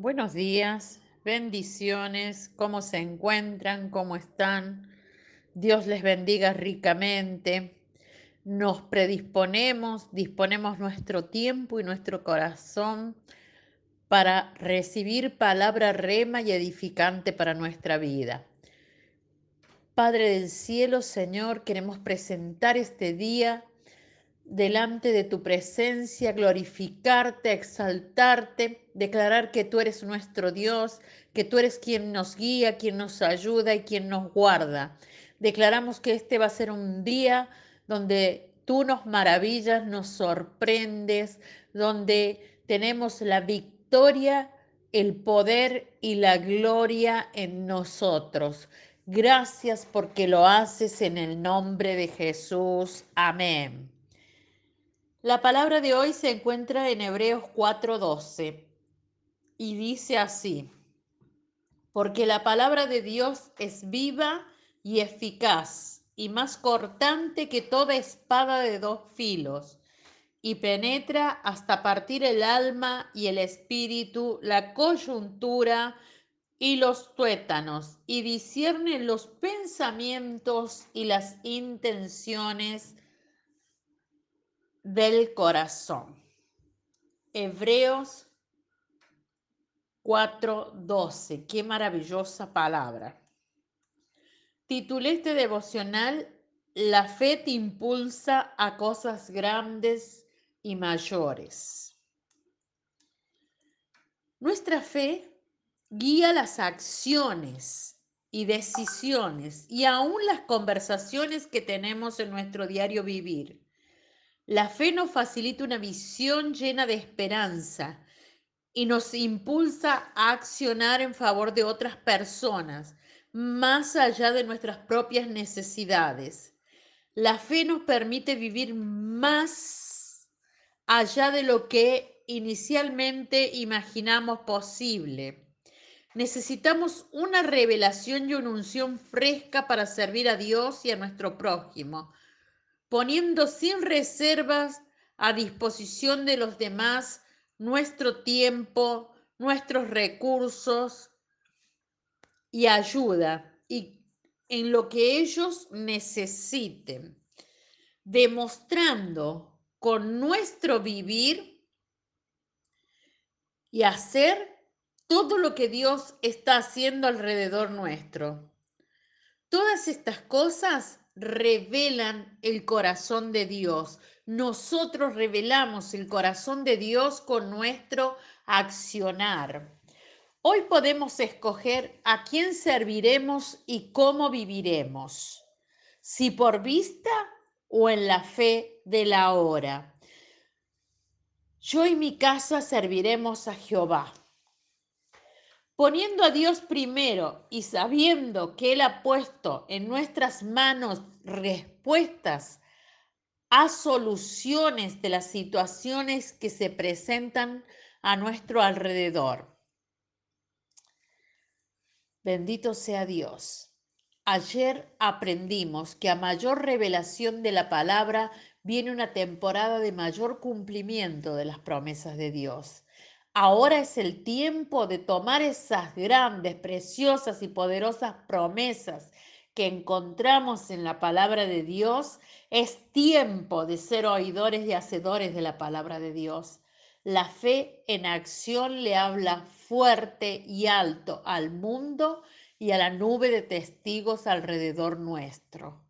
Buenos días, bendiciones, ¿cómo se encuentran? ¿Cómo están? Dios les bendiga ricamente. Nos predisponemos, disponemos nuestro tiempo y nuestro corazón para recibir palabra rema y edificante para nuestra vida. Padre del cielo, Señor, queremos presentar este día delante de tu presencia, glorificarte, exaltarte, declarar que tú eres nuestro Dios, que tú eres quien nos guía, quien nos ayuda y quien nos guarda. Declaramos que este va a ser un día donde tú nos maravillas, nos sorprendes, donde tenemos la victoria, el poder y la gloria en nosotros. Gracias porque lo haces en el nombre de Jesús. Amén. La palabra de hoy se encuentra en Hebreos 4:12 y dice así, porque la palabra de Dios es viva y eficaz y más cortante que toda espada de dos filos y penetra hasta partir el alma y el espíritu, la coyuntura y los tuétanos, y discierne los pensamientos y las intenciones del corazón. Hebreos 4:12. Qué maravillosa palabra. Titulé este devocional La fe te impulsa a cosas grandes y mayores. Nuestra fe guía las acciones y decisiones y aún las conversaciones que tenemos en nuestro diario vivir. La fe nos facilita una visión llena de esperanza y nos impulsa a accionar en favor de otras personas, más allá de nuestras propias necesidades. La fe nos permite vivir más allá de lo que inicialmente imaginamos posible. Necesitamos una revelación y una unción fresca para servir a Dios y a nuestro prójimo poniendo sin reservas a disposición de los demás nuestro tiempo, nuestros recursos y ayuda y en lo que ellos necesiten, demostrando con nuestro vivir y hacer todo lo que Dios está haciendo alrededor nuestro. Todas estas cosas revelan el corazón de Dios. Nosotros revelamos el corazón de Dios con nuestro accionar. Hoy podemos escoger a quién serviremos y cómo viviremos, si por vista o en la fe de la hora. Yo y mi casa serviremos a Jehová. Poniendo a Dios primero y sabiendo que Él ha puesto en nuestras manos respuestas a soluciones de las situaciones que se presentan a nuestro alrededor. Bendito sea Dios. Ayer aprendimos que a mayor revelación de la palabra viene una temporada de mayor cumplimiento de las promesas de Dios. Ahora es el tiempo de tomar esas grandes, preciosas y poderosas promesas que encontramos en la palabra de Dios. Es tiempo de ser oidores y hacedores de la palabra de Dios. La fe en acción le habla fuerte y alto al mundo y a la nube de testigos alrededor nuestro.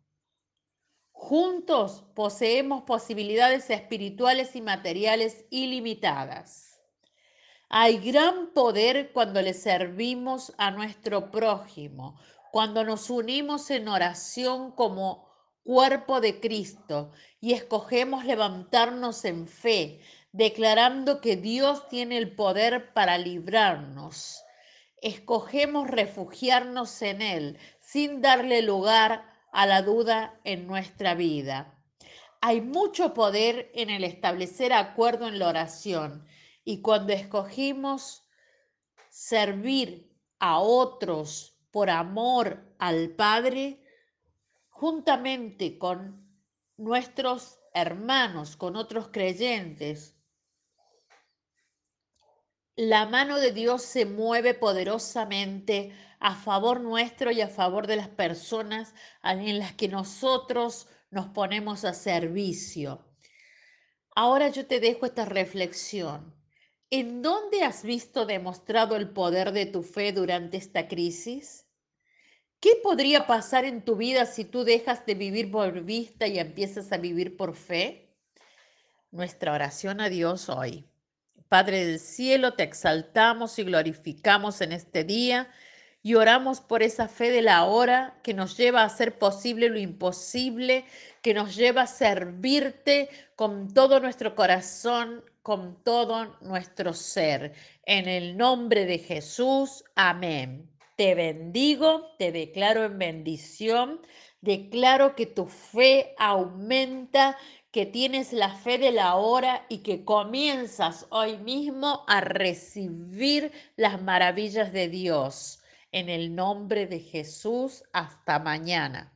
Juntos poseemos posibilidades espirituales y materiales ilimitadas. Hay gran poder cuando le servimos a nuestro prójimo, cuando nos unimos en oración como cuerpo de Cristo y escogemos levantarnos en fe, declarando que Dios tiene el poder para librarnos. Escogemos refugiarnos en Él sin darle lugar a la duda en nuestra vida. Hay mucho poder en el establecer acuerdo en la oración y cuando escogimos servir a otros por amor al Padre, juntamente con nuestros hermanos, con otros creyentes, la mano de Dios se mueve poderosamente a favor nuestro y a favor de las personas en las que nosotros nos ponemos a servicio. Ahora yo te dejo esta reflexión. ¿En dónde has visto demostrado el poder de tu fe durante esta crisis? ¿Qué podría pasar en tu vida si tú dejas de vivir por vista y empiezas a vivir por fe? Nuestra oración a Dios hoy. Padre del cielo, te exaltamos y glorificamos en este día y oramos por esa fe de la hora que nos lleva a hacer posible lo imposible, que nos lleva a servirte con todo nuestro corazón, con todo nuestro ser. En el nombre de Jesús, amén. Te bendigo, te declaro en bendición, declaro que tu fe aumenta que tienes la fe de la hora y que comienzas hoy mismo a recibir las maravillas de Dios. En el nombre de Jesús, hasta mañana.